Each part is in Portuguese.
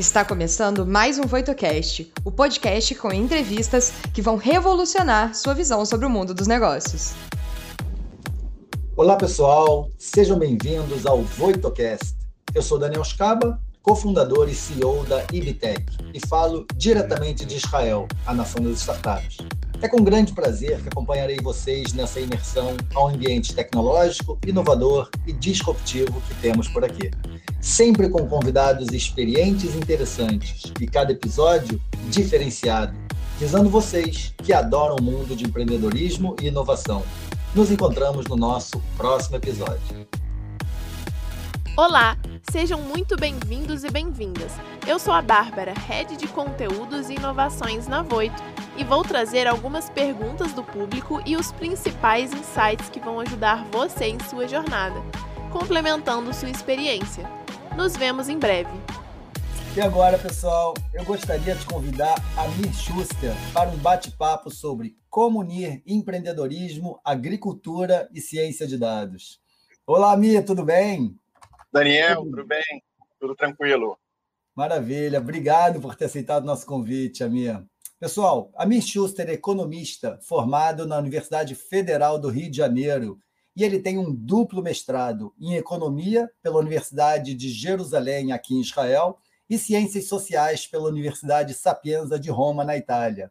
Está começando mais um VoitoCast, o podcast com entrevistas que vão revolucionar sua visão sobre o mundo dos negócios. Olá, pessoal, sejam bem-vindos ao VoitoCast. Eu sou Daniel Scaba, cofundador e CEO da Ibitec, e falo diretamente de Israel, a nação das startups. É com grande prazer que acompanharei vocês nessa imersão ao ambiente tecnológico, inovador e disruptivo que temos por aqui. Sempre com convidados experientes e interessantes, e cada episódio diferenciado, visando vocês que adoram o mundo de empreendedorismo e inovação. Nos encontramos no nosso próximo episódio. Olá, sejam muito bem-vindos e bem-vindas. Eu sou a Bárbara, Head de Conteúdos e Inovações na Voito, e vou trazer algumas perguntas do público e os principais insights que vão ajudar você em sua jornada, complementando sua experiência. Nos vemos em breve. E agora, pessoal, eu gostaria de convidar a Mir Schuster para um bate-papo sobre como unir empreendedorismo, agricultura e ciência de dados. Olá, Mir, tudo bem? Daniel, tudo bem? Tudo tranquilo. Maravilha, obrigado por ter aceitado o nosso convite, Amir. Pessoal, Amir Schuster é economista formado na Universidade Federal do Rio de Janeiro e ele tem um duplo mestrado em economia pela Universidade de Jerusalém, aqui em Israel, e ciências sociais pela Universidade Sapienza de Roma, na Itália.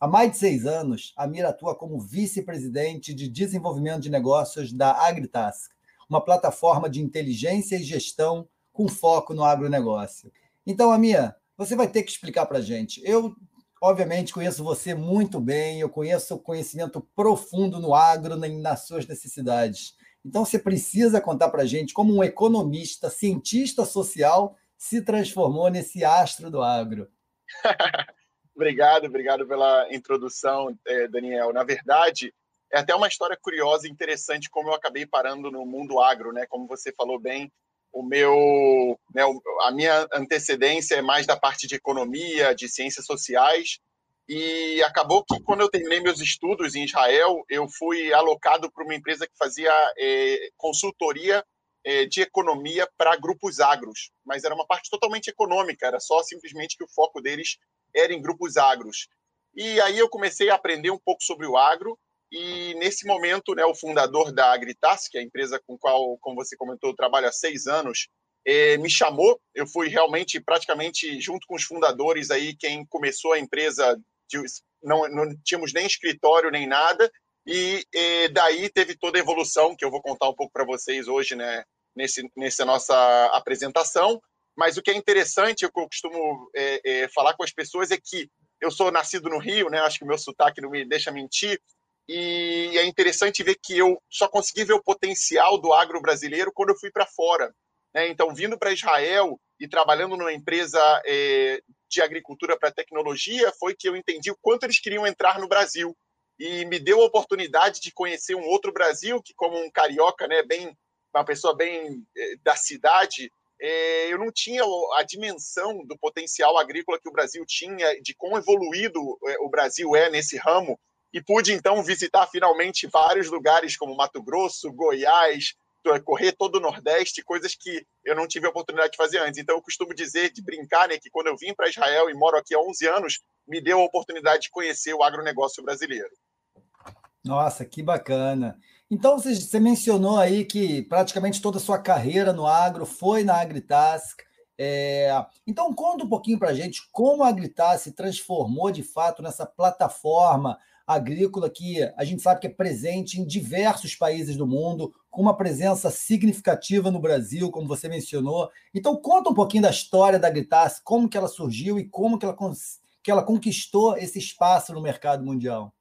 Há mais de seis anos, Amir atua como vice-presidente de desenvolvimento de negócios da Agritask, uma plataforma de inteligência e gestão com foco no agronegócio. Então, Amia, você vai ter que explicar para a gente. Eu, obviamente, conheço você muito bem, eu conheço o conhecimento profundo no agro, nas suas necessidades. Então, você precisa contar para a gente como um economista, cientista social, se transformou nesse astro do agro. obrigado, obrigado pela introdução, eh, Daniel. Na verdade, é até uma história curiosa e interessante como eu acabei parando no mundo agro, né? Como você falou bem, o meu, né, a minha antecedência é mais da parte de economia, de ciências sociais, e acabou que quando eu terminei meus estudos em Israel, eu fui alocado para uma empresa que fazia é, consultoria é, de economia para grupos agros, mas era uma parte totalmente econômica, era só simplesmente que o foco deles era em grupos agros. E aí eu comecei a aprender um pouco sobre o agro, e nesse momento, né, o fundador da Agritas, que é a empresa com qual, como você comentou, eu trabalho há seis anos, eh, me chamou. Eu fui realmente, praticamente, junto com os fundadores aí, quem começou a empresa. Não, não tínhamos nem escritório nem nada, e eh, daí teve toda a evolução que eu vou contar um pouco para vocês hoje, né, nesse, nessa nossa apresentação. Mas o que é interessante, o que eu costumo é, falar com as pessoas é que eu sou nascido no Rio, né? Acho que o meu sotaque não me deixa mentir. E é interessante ver que eu só consegui ver o potencial do agro brasileiro quando eu fui para fora. Né? Então, vindo para Israel e trabalhando numa empresa é, de agricultura para tecnologia, foi que eu entendi o quanto eles queriam entrar no Brasil. E me deu a oportunidade de conhecer um outro Brasil, que, como um carioca, né, bem, uma pessoa bem é, da cidade, é, eu não tinha a dimensão do potencial agrícola que o Brasil tinha, de quão evoluído o Brasil é nesse ramo e pude então visitar finalmente vários lugares como Mato Grosso, Goiás, correr todo o Nordeste, coisas que eu não tive a oportunidade de fazer antes. Então eu costumo dizer, de brincar, né, que quando eu vim para Israel e moro aqui há 11 anos, me deu a oportunidade de conhecer o agronegócio brasileiro. Nossa, que bacana. Então você mencionou aí que praticamente toda a sua carreira no agro foi na Agritask. É... Então conta um pouquinho para a gente como a Agritask se transformou de fato nessa plataforma agrícola que a gente sabe que é presente em diversos países do mundo, com uma presença significativa no Brasil, como você mencionou. Então, conta um pouquinho da história da Agritas, como que ela surgiu e como que ela, que ela conquistou esse espaço no mercado mundial.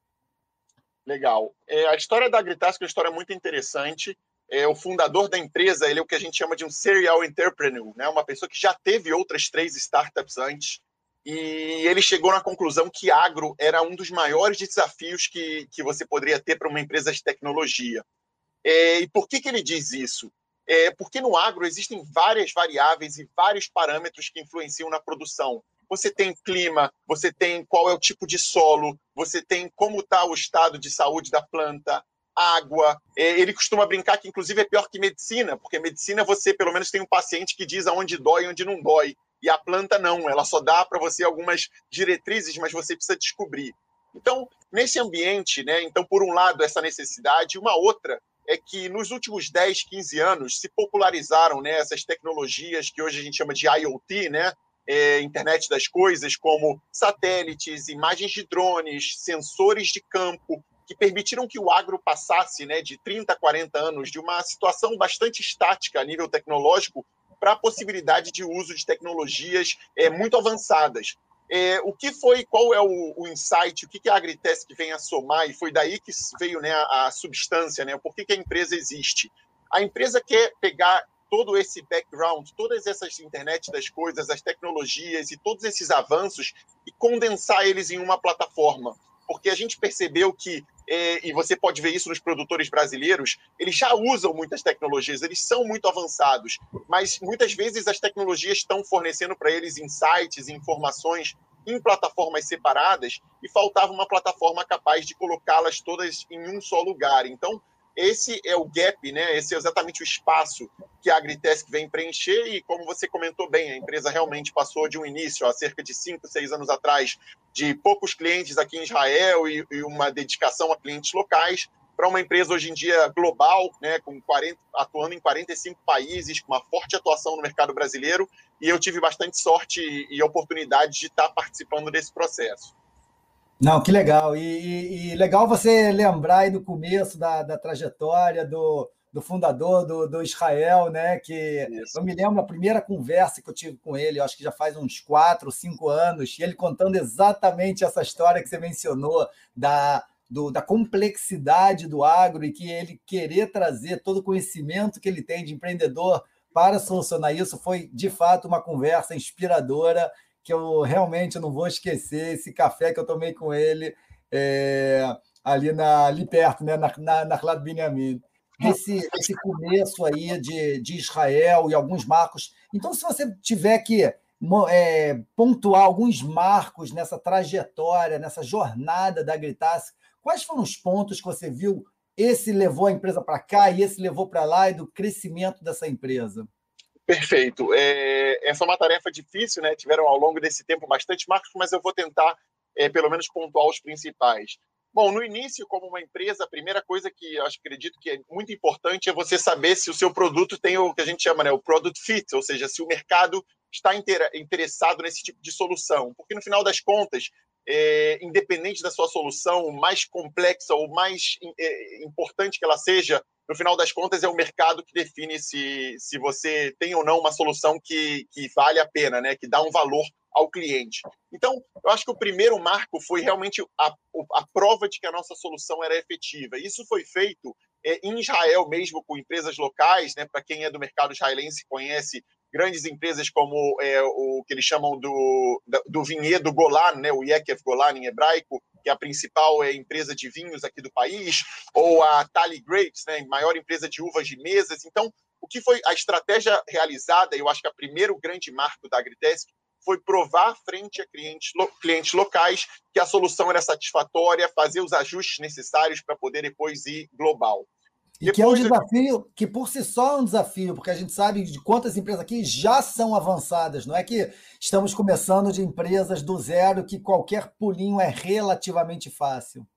Legal. É, a história da Agritas é uma história muito interessante. É, o fundador da empresa, ele é o que a gente chama de um serial entrepreneur, né? uma pessoa que já teve outras três startups antes, e ele chegou na conclusão que agro era um dos maiores desafios que, que você poderia ter para uma empresa de tecnologia. É, e por que, que ele diz isso? É porque no agro existem várias variáveis e vários parâmetros que influenciam na produção. Você tem clima, você tem qual é o tipo de solo, você tem como está o estado de saúde da planta, água. É, ele costuma brincar que, inclusive, é pior que medicina, porque medicina você, pelo menos, tem um paciente que diz aonde dói e onde não dói. E a planta não, ela só dá para você algumas diretrizes, mas você precisa descobrir. Então, nesse ambiente, né, então, por um lado, essa necessidade, uma outra é que nos últimos 10, 15 anos se popularizaram né, essas tecnologias que hoje a gente chama de IoT, né, é, internet das coisas, como satélites, imagens de drones, sensores de campo, que permitiram que o agro passasse né, de 30, 40 anos de uma situação bastante estática a nível tecnológico para a possibilidade de uso de tecnologias é, muito avançadas. É, o que foi, qual é o, o insight, o que, que a Agritesc vem a somar, e foi daí que veio né, a, a substância, né, por que, que a empresa existe? A empresa quer pegar todo esse background, todas essas internet das coisas, as tecnologias e todos esses avanços e condensar eles em uma plataforma. Porque a gente percebeu que, e você pode ver isso nos produtores brasileiros, eles já usam muitas tecnologias, eles são muito avançados, mas muitas vezes as tecnologias estão fornecendo para eles insights, informações em plataformas separadas e faltava uma plataforma capaz de colocá-las todas em um só lugar. Então, esse é o gap, né? Esse é exatamente o espaço que a Agritesc vem preencher e, como você comentou bem, a empresa realmente passou de um início, há cerca de cinco, seis anos atrás, de poucos clientes aqui em Israel e, e uma dedicação a clientes locais, para uma empresa hoje em dia global, né, com 40, atuando em 45 países, com uma forte atuação no mercado brasileiro, e eu tive bastante sorte e, e oportunidade de estar participando desse processo. Não, que legal. E, e, e, legal você lembrar aí do começo da, da trajetória do, do fundador do, do Israel, né? Que Isso. eu me lembro a primeira conversa que eu tive com ele, eu acho que já faz uns quatro, cinco anos, e ele contando exatamente essa história que você mencionou da, do, da complexidade do agro e que ele querer trazer todo o conhecimento que ele tem de empreendedor para solucionar isso foi de fato uma conversa inspiradora que eu realmente não vou esquecer esse café que eu tomei com ele é, ali, na, ali perto, né, na, na, na Clado Benjamin. Esse, esse começo aí de, de Israel e alguns marcos. Então, se você tiver que é, pontuar alguns marcos nessa trajetória, nessa jornada da Gritas, quais foram os pontos que você viu? Esse levou a empresa para cá e esse levou para lá e do crescimento dessa empresa? Perfeito. É, essa é uma tarefa difícil, né? Tiveram ao longo desse tempo bastante marcos, mas eu vou tentar, é, pelo menos, pontuar os principais. Bom, no início, como uma empresa, a primeira coisa que eu acredito que é muito importante é você saber se o seu produto tem o que a gente chama, né, o product fit, ou seja, se o mercado está interessado nesse tipo de solução. Porque, no final das contas, é, independente da sua solução, mais complexa ou mais é, importante que ela seja, no final das contas, é o mercado que define se, se você tem ou não uma solução que, que vale a pena, né? que dá um valor ao cliente. Então, eu acho que o primeiro marco foi realmente a, a prova de que a nossa solução era efetiva. Isso foi feito é, em Israel mesmo, com empresas locais, né? para quem é do mercado israelense conhece grandes empresas como é, o que eles chamam do, do vinhedo Golan, né, o Yekev Golan em hebraico, que é a principal é, empresa de vinhos aqui do país, ou a Tally Grapes, né, maior empresa de uvas de mesas. Então, o que foi a estratégia realizada, eu acho que o primeiro grande marco da Agritesc foi provar frente a clientes, clientes locais que a solução era satisfatória, fazer os ajustes necessários para poder depois ir global. E Depois que é um desafio que por si só é um desafio, porque a gente sabe de quantas empresas aqui já são avançadas. Não é que estamos começando de empresas do zero que qualquer pulinho é relativamente fácil.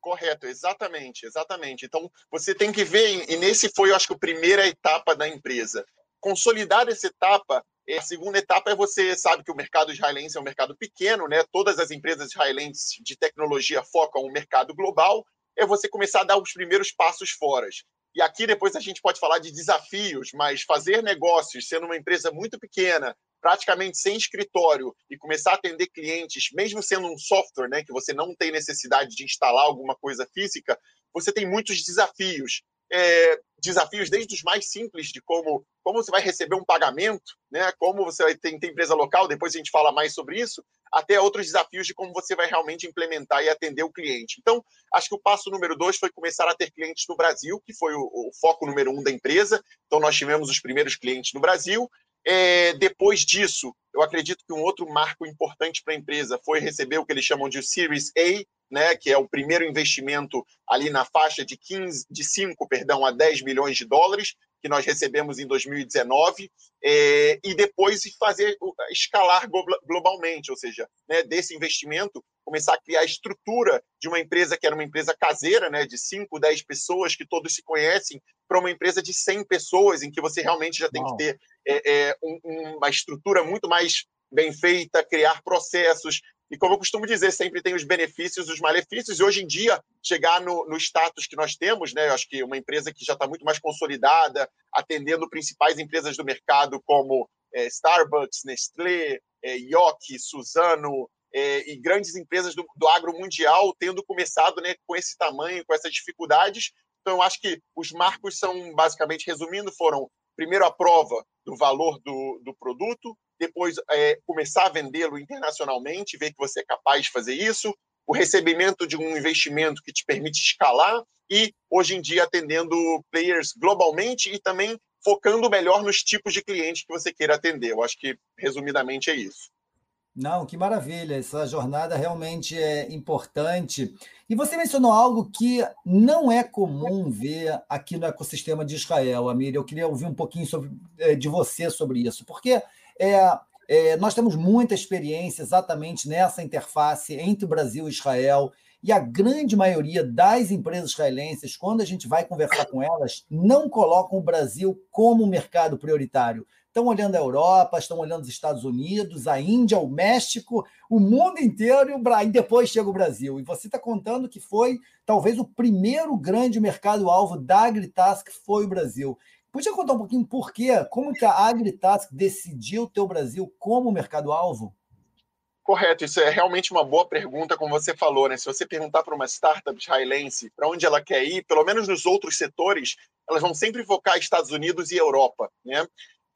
Correto, exatamente, exatamente. Então você tem que ver, e nesse foi, eu acho que a primeira etapa da empresa. Consolidar essa etapa a segunda etapa é você sabe que o mercado israelense é um mercado pequeno, né? Todas as empresas israelenses de tecnologia focam no mercado global é você começar a dar os primeiros passos fora. E aqui depois a gente pode falar de desafios, mas fazer negócios sendo uma empresa muito pequena, praticamente sem escritório e começar a atender clientes, mesmo sendo um software, né, que você não tem necessidade de instalar alguma coisa física, você tem muitos desafios é, desafios desde os mais simples de como, como você vai receber um pagamento, né? como você vai ter, ter empresa local, depois a gente fala mais sobre isso, até outros desafios de como você vai realmente implementar e atender o cliente. Então, acho que o passo número dois foi começar a ter clientes no Brasil, que foi o, o foco número um da empresa. Então, nós tivemos os primeiros clientes no Brasil. É, depois disso, eu acredito que um outro marco importante para a empresa foi receber o que eles chamam de Series A, né, que é o primeiro investimento ali na faixa de 15, de 5, perdão, a 10 milhões de dólares, que nós recebemos em 2019, é, e depois fazer escalar globalmente, ou seja, né, desse investimento, começar a criar a estrutura de uma empresa que era uma empresa caseira, né, de 5, 10 pessoas que todos se conhecem, para uma empresa de 100 pessoas, em que você realmente já tem Uau. que ter é, é, um, uma estrutura muito mais bem feita, criar processos, e como eu costumo dizer, sempre tem os benefícios e os malefícios. E hoje em dia, chegar no, no status que nós temos, né? Eu acho que uma empresa que já está muito mais consolidada, atendendo principais empresas do mercado como é, Starbucks, Nestlé, é, Yoki, Suzano é, e grandes empresas do, do agro mundial, tendo começado né, com esse tamanho, com essas dificuldades. Então, eu acho que os marcos são, basicamente, resumindo, foram primeiro a prova do valor do, do produto, depois é, começar a vendê-lo internacionalmente, ver que você é capaz de fazer isso, o recebimento de um investimento que te permite escalar e, hoje em dia, atendendo players globalmente e também focando melhor nos tipos de clientes que você queira atender. Eu acho que, resumidamente, é isso. Não, que maravilha! Essa jornada realmente é importante. E você mencionou algo que não é comum ver aqui no ecossistema de Israel, Amir. Eu queria ouvir um pouquinho sobre, eh, de você sobre isso, porque é, é, nós temos muita experiência exatamente nessa interface entre Brasil e Israel, e a grande maioria das empresas israelenses, quando a gente vai conversar com elas, não colocam o Brasil como mercado prioritário. Estão olhando a Europa, estão olhando os Estados Unidos, a Índia, o México, o mundo inteiro, e, o, e depois chega o Brasil. E você está contando que foi talvez o primeiro grande mercado-alvo da AgriTask foi o Brasil. Podia contar um pouquinho por quê? Como que a AgriTask decidiu ter o Brasil como mercado-alvo? Correto, isso é realmente uma boa pergunta, como você falou, né? Se você perguntar para uma startup israelense para onde ela quer ir, pelo menos nos outros setores, elas vão sempre focar Estados Unidos e Europa, né?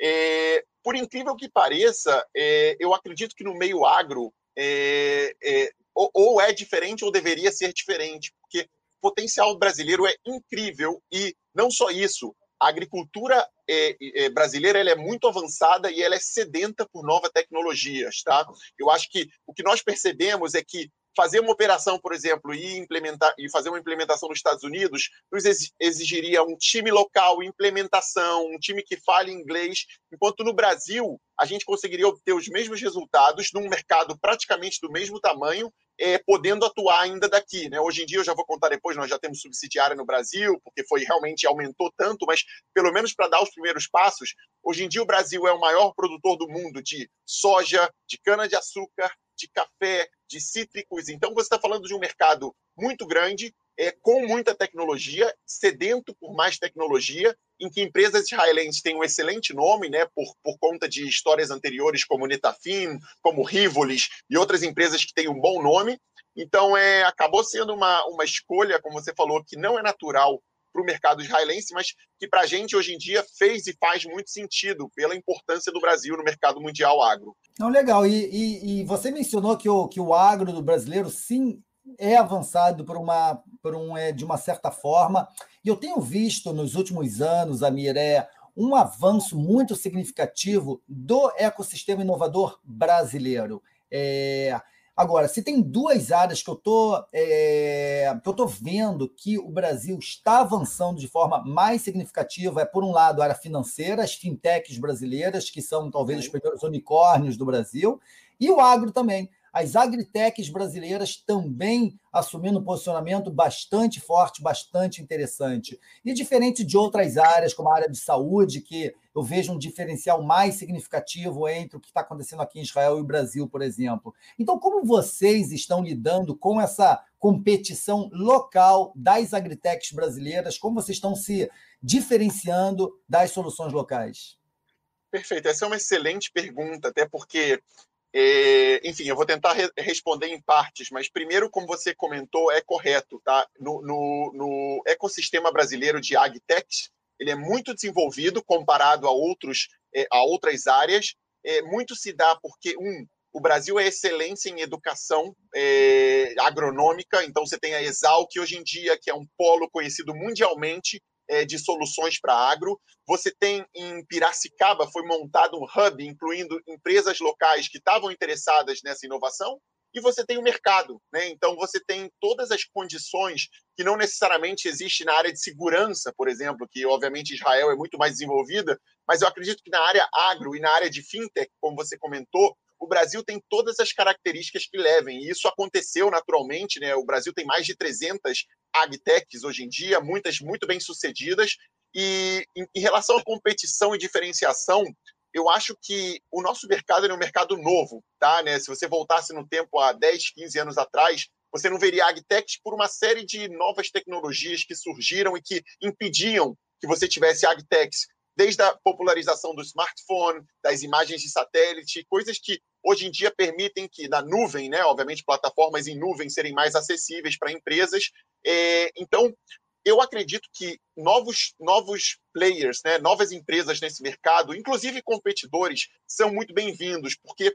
É, por incrível que pareça, é, eu acredito que no meio agro é, é ou, ou é diferente ou deveria ser diferente, porque o potencial brasileiro é incrível e não só isso, a agricultura é, é, brasileira ela é muito avançada e ela é sedenta por novas tecnologias, tá? Eu acho que o que nós percebemos é que fazer uma operação, por exemplo, e implementar e fazer uma implementação nos Estados Unidos nos exigiria um time local, implementação, um time que fale inglês, enquanto no Brasil a gente conseguiria obter os mesmos resultados num mercado praticamente do mesmo tamanho é, podendo atuar ainda daqui. Né? Hoje em dia, eu já vou contar depois, nós já temos subsidiária no Brasil, porque foi realmente aumentou tanto, mas pelo menos para dar os primeiros passos, hoje em dia o Brasil é o maior produtor do mundo de soja, de cana-de-açúcar, de café, de cítricos. Então, você está falando de um mercado muito grande, é, com muita tecnologia, sedento por mais tecnologia, em que empresas israelenses têm um excelente nome, né, por, por conta de histórias anteriores como Netafim, como Rivolis e outras empresas que têm um bom nome. Então, é, acabou sendo uma, uma escolha, como você falou, que não é natural para o mercado israelense, mas que para a gente hoje em dia fez e faz muito sentido pela importância do Brasil no mercado mundial agro. Não, legal. E, e, e você mencionou que o, que o agro do brasileiro sim é avançado por uma, por um, é, de uma certa forma. E eu tenho visto nos últimos anos, Amir, é, um avanço muito significativo do ecossistema inovador brasileiro. É, Agora, se tem duas áreas que eu tô, é, que eu tô vendo que o Brasil está avançando de forma mais significativa, é por um lado a área financeira, as fintechs brasileiras, que são talvez os primeiros unicórnios do Brasil, e o agro também as agritechs brasileiras também assumindo um posicionamento bastante forte, bastante interessante. E diferente de outras áreas, como a área de saúde, que eu vejo um diferencial mais significativo entre o que está acontecendo aqui em Israel e o Brasil, por exemplo. Então, como vocês estão lidando com essa competição local das agritechs brasileiras? Como vocês estão se diferenciando das soluções locais? Perfeito, essa é uma excelente pergunta, até porque é, enfim, eu vou tentar re responder em partes, mas primeiro, como você comentou, é correto, tá? No, no, no ecossistema brasileiro de agtech, ele é muito desenvolvido comparado a outros é, a outras áreas. É, muito se dá porque um o Brasil é excelência em educação é, agronômica, então você tem a Exalc hoje em dia, que é um polo conhecido mundialmente é, de soluções para agro. Você tem em Piracicaba, foi montado um hub, incluindo empresas locais que estavam interessadas nessa inovação. e você tem o mercado, né? Então você tem todas as condições que não necessariamente existe na área de segurança, por exemplo, que obviamente Israel é muito mais desenvolvida, mas eu acredito que na área agro e na área de fintech, como você comentou, o Brasil tem todas as características que levem. E isso aconteceu naturalmente, né? O Brasil tem mais de 300 agtechs hoje em dia, muitas muito bem sucedidas. E em, em relação à competição e diferenciação, eu acho que o nosso mercado é um mercado novo, tá? Né? Se você voltasse no tempo há 10, 15 anos atrás, você não veria agtechs por uma série de novas tecnologias que surgiram e que impediam que você tivesse agtechs, desde a popularização do smartphone, das imagens de satélite, coisas que hoje em dia permitem que na nuvem, né, obviamente plataformas em nuvem serem mais acessíveis para empresas. É, então, eu acredito que novos, novos players, né, novas empresas nesse mercado, inclusive competidores, são muito bem-vindos, porque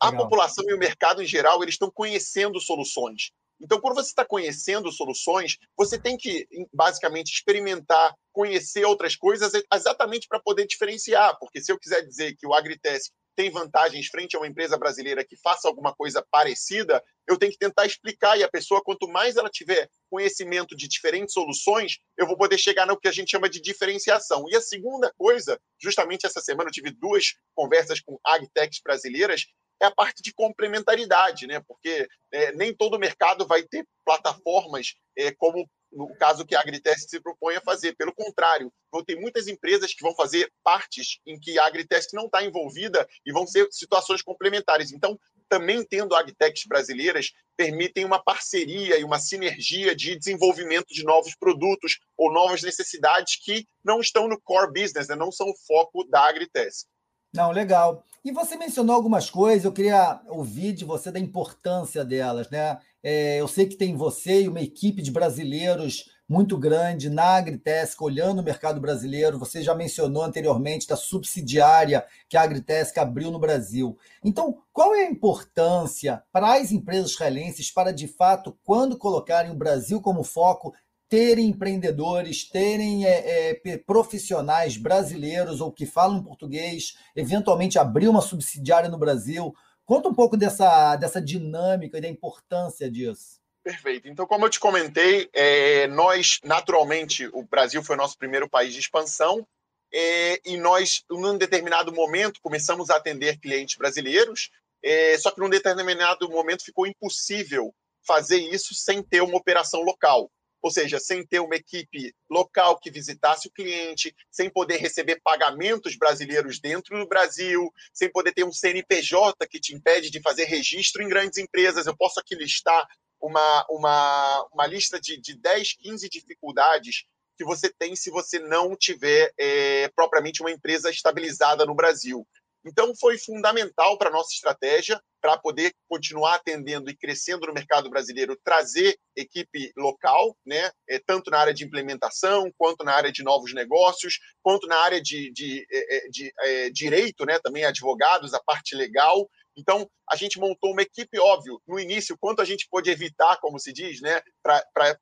a Legal. população e o mercado em geral eles estão conhecendo soluções. Então, quando você está conhecendo soluções, você tem que, basicamente, experimentar, conhecer outras coisas exatamente para poder diferenciar. Porque se eu quiser dizer que o Agritest tem vantagens frente a uma empresa brasileira que faça alguma coisa parecida, eu tenho que tentar explicar. E a pessoa, quanto mais ela tiver conhecimento de diferentes soluções, eu vou poder chegar no que a gente chama de diferenciação. E a segunda coisa, justamente essa semana eu tive duas conversas com agtechs brasileiras, é a parte de complementaridade, né? Porque é, nem todo mercado vai ter plataformas é, como no caso que a Agritest se propõe a fazer. Pelo contrário, vão ter muitas empresas que vão fazer partes em que a Agritest não está envolvida e vão ser situações complementares. Então, também tendo agtechs brasileiras, permitem uma parceria e uma sinergia de desenvolvimento de novos produtos ou novas necessidades que não estão no core business, né? não são o foco da Agritest. Não, legal. E você mencionou algumas coisas, eu queria ouvir de você da importância delas, né? É, eu sei que tem você e uma equipe de brasileiros muito grande na Agritesc, olhando o mercado brasileiro. Você já mencionou anteriormente da subsidiária que a Agritesc abriu no Brasil. Então, qual é a importância para as empresas israelenses para, de fato, quando colocarem o Brasil como foco, terem empreendedores, terem é, é, profissionais brasileiros ou que falam português, eventualmente abrir uma subsidiária no Brasil. Conta um pouco dessa, dessa dinâmica e da importância disso. Perfeito. Então, como eu te comentei, é, nós, naturalmente, o Brasil foi o nosso primeiro país de expansão, é, e nós, num determinado momento, começamos a atender clientes brasileiros, é, só que num determinado momento ficou impossível fazer isso sem ter uma operação local ou seja, sem ter uma equipe local que visitasse o cliente, sem poder receber pagamentos brasileiros dentro do Brasil, sem poder ter um CNPJ que te impede de fazer registro em grandes empresas. Eu posso aqui listar uma, uma, uma lista de, de 10, 15 dificuldades que você tem se você não tiver é, propriamente uma empresa estabilizada no Brasil. Então, foi fundamental para a nossa estratégia, para poder continuar atendendo e crescendo no mercado brasileiro, trazer equipe local, né? É, tanto na área de implementação, quanto na área de novos negócios, quanto na área de, de, é, de, de é, direito, né? também advogados, a parte legal. Então, a gente montou uma equipe, óbvio, no início, quanto a gente pôde evitar, como se diz, né, para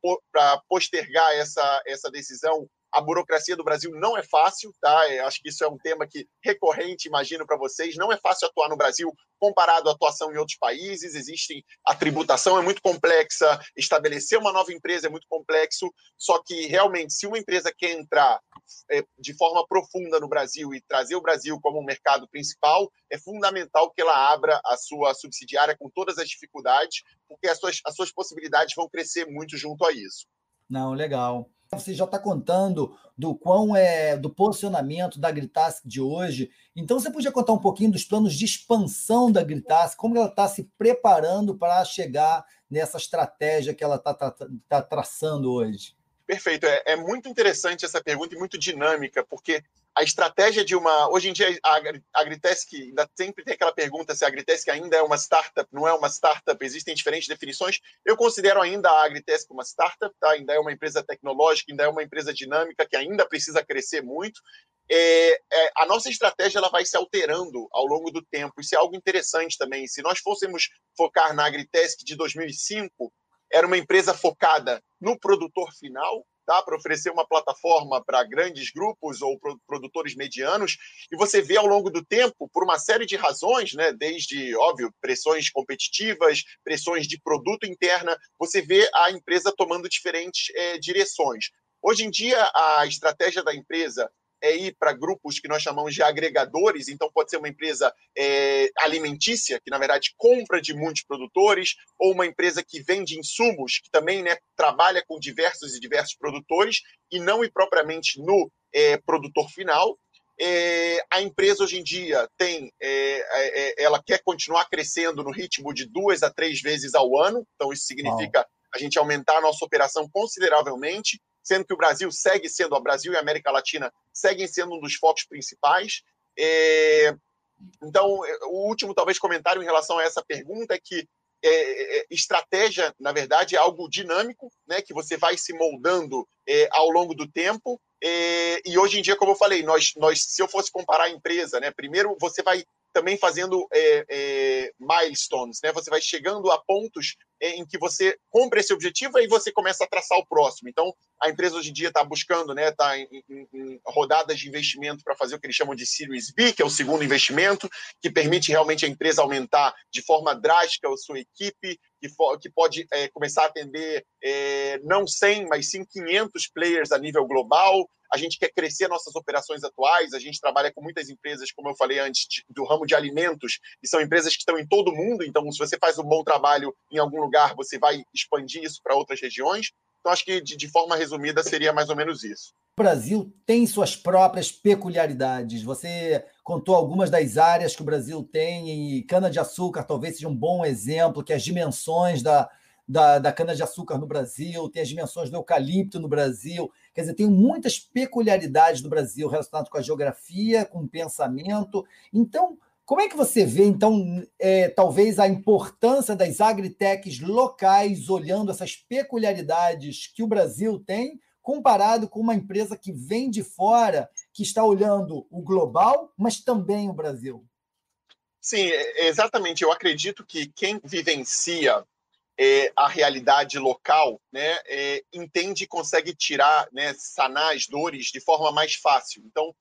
postergar essa, essa decisão a burocracia do Brasil não é fácil, tá? Eu acho que isso é um tema que recorrente, imagino para vocês. Não é fácil atuar no Brasil comparado à atuação em outros países. Existem a tributação é muito complexa, estabelecer uma nova empresa é muito complexo. Só que realmente, se uma empresa quer entrar é, de forma profunda no Brasil e trazer o Brasil como um mercado principal, é fundamental que ela abra a sua subsidiária com todas as dificuldades, porque as suas, as suas possibilidades vão crescer muito junto a isso. Não, legal. Você já está contando do quão é do posicionamento da Gritask de hoje. Então, você podia contar um pouquinho dos planos de expansão da Gritask, como ela está se preparando para chegar nessa estratégia que ela está tá, tá traçando hoje? Perfeito. É, é, muito interessante essa pergunta e muito dinâmica, porque a estratégia de uma. Hoje em dia, a Agritesc ainda sempre tem aquela pergunta se a Agritesc ainda é uma startup, não é uma startup, existem diferentes definições. Eu considero ainda a Agritesc uma startup, tá? ainda é uma empresa tecnológica, ainda é uma empresa dinâmica que ainda precisa crescer muito. É, é, a nossa estratégia ela vai se alterando ao longo do tempo. Isso é algo interessante também. Se nós fôssemos focar na Agritesc de 2005, era uma empresa focada no produtor final, tá? para oferecer uma plataforma para grandes grupos ou produtores medianos, e você vê ao longo do tempo, por uma série de razões, né? desde, óbvio, pressões competitivas, pressões de produto interna, você vê a empresa tomando diferentes é, direções. Hoje em dia, a estratégia da empresa é ir para grupos que nós chamamos de agregadores, então pode ser uma empresa é, alimentícia, que na verdade compra de muitos produtores, ou uma empresa que vende insumos, que também né, trabalha com diversos e diversos produtores, e não ir propriamente no é, produtor final. É, a empresa hoje em dia tem, é, é, é, ela quer continuar crescendo no ritmo de duas a três vezes ao ano, então isso significa a gente aumentar a nossa operação consideravelmente sendo que o Brasil segue sendo, o Brasil e a América Latina seguem sendo um dos focos principais. É... Então, o último, talvez, comentário em relação a essa pergunta é que é, é, estratégia, na verdade, é algo dinâmico, né, que você vai se moldando é, ao longo do tempo. É, e hoje em dia, como eu falei, nós, nós, se eu fosse comparar a empresa, né, primeiro você vai também fazendo é, é, milestones, né? Você vai chegando a pontos é, em que você cumpre esse objetivo e você começa a traçar o próximo. Então, a empresa hoje em dia está buscando, né? Está em, em, em, rodadas de investimento para fazer o que eles chamam de Series B, que é o segundo investimento, que permite realmente a empresa aumentar de forma drástica a sua equipe, que, for, que pode é, começar a atender é, não 100, mas sim 500 players a nível global a gente quer crescer nossas operações atuais, a gente trabalha com muitas empresas, como eu falei antes, de, do ramo de alimentos, e são empresas que estão em todo o mundo, então se você faz um bom trabalho em algum lugar, você vai expandir isso para outras regiões. Então, acho que de, de forma resumida seria mais ou menos isso. O Brasil tem suas próprias peculiaridades. Você contou algumas das áreas que o Brasil tem, e cana-de-açúcar talvez seja um bom exemplo, que as dimensões da, da, da cana-de-açúcar no Brasil, tem as dimensões do eucalipto no Brasil. Quer dizer, tem muitas peculiaridades do Brasil relacionadas com a geografia, com o pensamento. Então, como é que você vê, então, é, talvez a importância das agritechs locais, olhando essas peculiaridades que o Brasil tem, comparado com uma empresa que vem de fora, que está olhando o global, mas também o Brasil? Sim, exatamente. Eu acredito que quem vivencia é, a realidade local, né, é, entende e consegue tirar, né, sanar as dores de forma mais fácil. Então,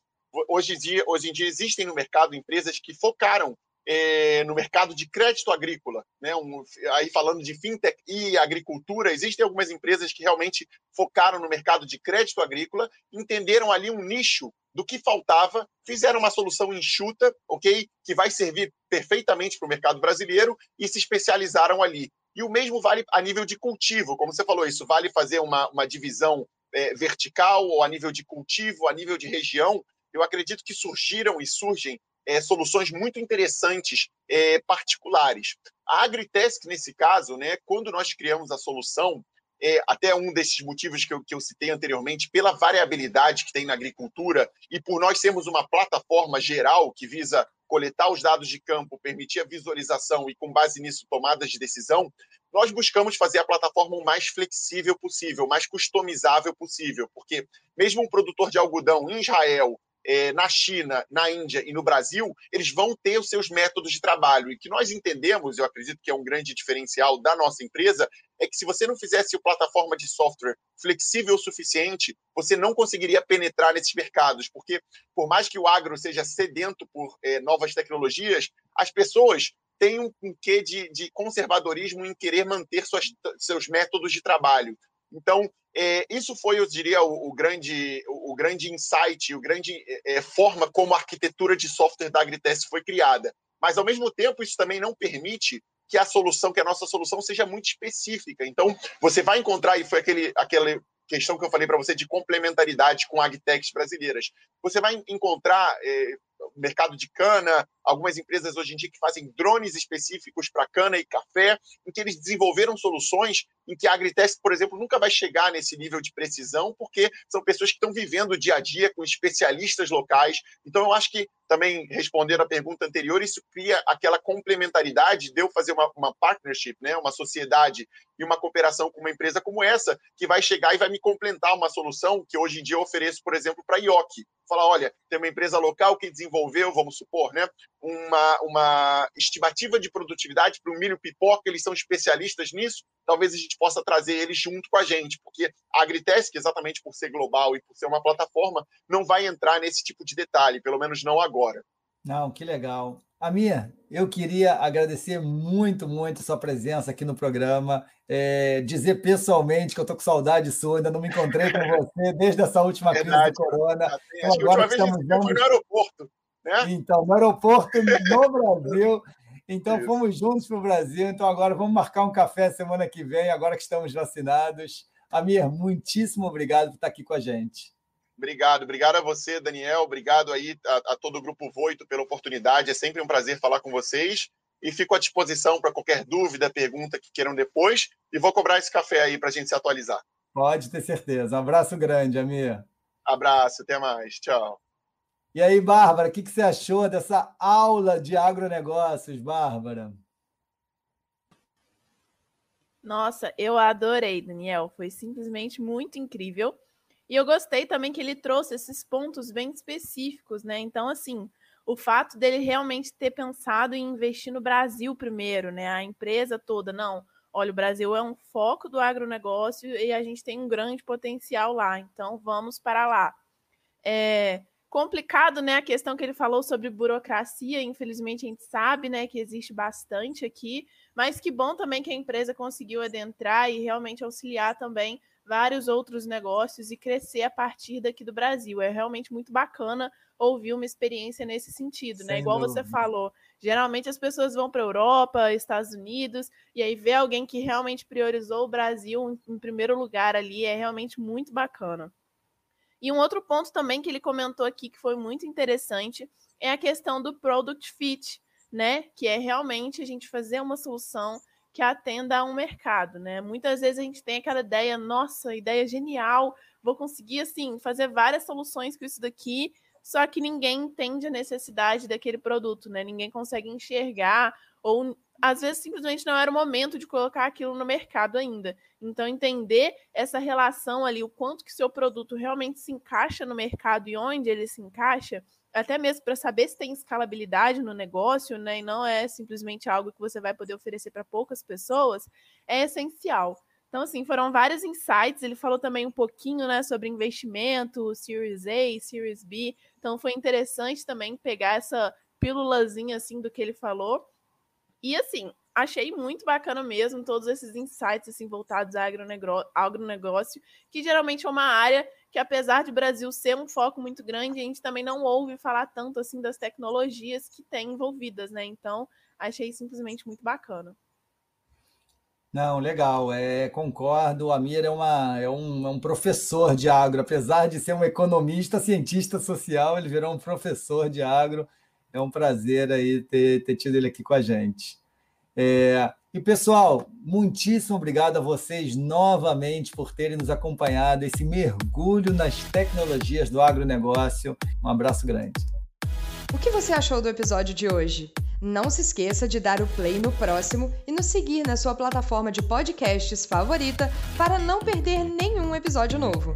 hoje em dia, hoje em dia existem no mercado empresas que focaram é, no mercado de crédito agrícola, né? Um, aí falando de fintech e agricultura, existem algumas empresas que realmente focaram no mercado de crédito agrícola, entenderam ali um nicho do que faltava, fizeram uma solução enxuta, ok, que vai servir perfeitamente para o mercado brasileiro e se especializaram ali. E o mesmo vale a nível de cultivo, como você falou, isso vale fazer uma, uma divisão é, vertical ou a nível de cultivo, a nível de região. Eu acredito que surgiram e surgem é, soluções muito interessantes, é, particulares. A Agritesk, nesse caso, né, quando nós criamos a solução, é, até um desses motivos que eu, que eu citei anteriormente, pela variabilidade que tem na agricultura e por nós sermos uma plataforma geral que visa coletar os dados de campo, permitir a visualização e, com base nisso, tomadas de decisão, nós buscamos fazer a plataforma o mais flexível possível, mais customizável possível, porque mesmo um produtor de algodão em Israel é, na China, na Índia e no Brasil, eles vão ter os seus métodos de trabalho. E que nós entendemos, eu acredito que é um grande diferencial da nossa empresa, é que se você não fizesse a plataforma de software flexível o suficiente, você não conseguiria penetrar nesses mercados, porque por mais que o agro seja sedento por é, novas tecnologias, as pessoas têm um, quê de, de conservadorismo em querer manter suas, seus métodos de trabalho. Então, é, isso foi, eu diria, o, o grande, o, o, grande insight, o grande é, é, forma como a arquitetura de software da Agritest foi criada. Mas, ao mesmo tempo, isso também não permite que a solução, que a nossa solução seja muito específica. Então, você vai encontrar, e foi aquele, aquele questão que eu falei para você de complementaridade com agtechs brasileiras. Você vai encontrar é, mercado de cana, algumas empresas hoje em dia que fazem drones específicos para cana e café, em que eles desenvolveram soluções em que a Agritest, por exemplo, nunca vai chegar nesse nível de precisão, porque são pessoas que estão vivendo o dia a dia com especialistas locais. Então, eu acho que, também respondendo à pergunta anterior, isso cria aquela complementaridade de eu fazer uma, uma partnership, né, uma sociedade e uma cooperação com uma empresa como essa, que vai chegar e vai me complementar uma solução que hoje em dia eu ofereço, por exemplo, para a IOC. Falar, olha, tem uma empresa local que desenvolveu, vamos supor, né, uma, uma estimativa de produtividade para o milho pipoca, eles são especialistas nisso, talvez a gente gente possa trazer eles junto com a gente, porque a Agritesc, exatamente por ser global e por ser uma plataforma, não vai entrar nesse tipo de detalhe, pelo menos não agora. Não, que legal. Amir, eu queria agradecer muito, muito a sua presença aqui no programa. É, dizer pessoalmente que eu estou com saudade sua, ainda não me encontrei com você desde essa última Verdade, crise do corona. Então, agora que estamos vamos... no aeroporto. Né? Então, no aeroporto no Brasil. Então, fomos juntos para o Brasil. Então, agora vamos marcar um café semana que vem, agora que estamos vacinados. Amir, muitíssimo obrigado por estar aqui com a gente. Obrigado, obrigado a você, Daniel. Obrigado aí a, a, todo o Grupo Voito pela oportunidade. É sempre um prazer falar com vocês. E fico à disposição para qualquer dúvida, pergunta que queiram depois. E vou cobrar esse café aí para a gente se atualizar. Pode ter certeza. Um abraço grande, Amir. Abraço, até mais. Tchau. E aí, Bárbara, o que, que você achou dessa aula de agronegócios, Bárbara? Nossa, eu adorei, Daniel. Foi simplesmente muito incrível. E eu gostei também que ele trouxe esses pontos bem específicos, né? Então, assim, o fato dele realmente ter pensado em investir no Brasil primeiro, né? A empresa toda, não. Olha, o Brasil é um foco do agronegócio e a gente tem um grande potencial lá, então vamos para lá. É complicado, né? A questão que ele falou sobre burocracia, infelizmente a gente sabe, né, que existe bastante aqui, mas que bom também que a empresa conseguiu adentrar e realmente auxiliar também vários outros negócios e crescer a partir daqui do Brasil. É realmente muito bacana ouvir uma experiência nesse sentido, né? Sem né? Igual dúvida. você falou, geralmente as pessoas vão para a Europa, Estados Unidos, e aí ver alguém que realmente priorizou o Brasil em, em primeiro lugar ali é realmente muito bacana. E um outro ponto também que ele comentou aqui que foi muito interessante é a questão do product fit, né? Que é realmente a gente fazer uma solução que atenda a um mercado, né? Muitas vezes a gente tem aquela ideia, nossa, ideia genial, vou conseguir assim fazer várias soluções com isso daqui, só que ninguém entende a necessidade daquele produto, né? Ninguém consegue enxergar ou às vezes simplesmente não era o momento de colocar aquilo no mercado ainda. Então entender essa relação ali, o quanto que seu produto realmente se encaixa no mercado e onde ele se encaixa, até mesmo para saber se tem escalabilidade no negócio, né? E não é simplesmente algo que você vai poder oferecer para poucas pessoas, é essencial. Então, assim, foram vários insights. Ele falou também um pouquinho, né, sobre investimento, Series A, Series B. Então, foi interessante também pegar essa pílulazinha, assim, do que ele falou. E, assim, achei muito bacana mesmo todos esses insights, assim, voltados ao agronegócio, que geralmente é uma área que apesar de Brasil ser um foco muito grande, a gente também não ouve falar tanto assim das tecnologias que tem envolvidas, né? Então, achei simplesmente muito bacana. Não, legal, é, concordo. O Amir é, uma, é, um, é um professor de agro, apesar de ser um economista, cientista social, ele virou um professor de agro. É um prazer aí ter, ter tido ele aqui com a gente. É, e, pessoal, muitíssimo obrigado a vocês novamente por terem nos acompanhado, esse mergulho nas tecnologias do agronegócio. Um abraço grande. O que você achou do episódio de hoje? Não se esqueça de dar o play no próximo e nos seguir na sua plataforma de podcasts favorita para não perder nenhum episódio novo.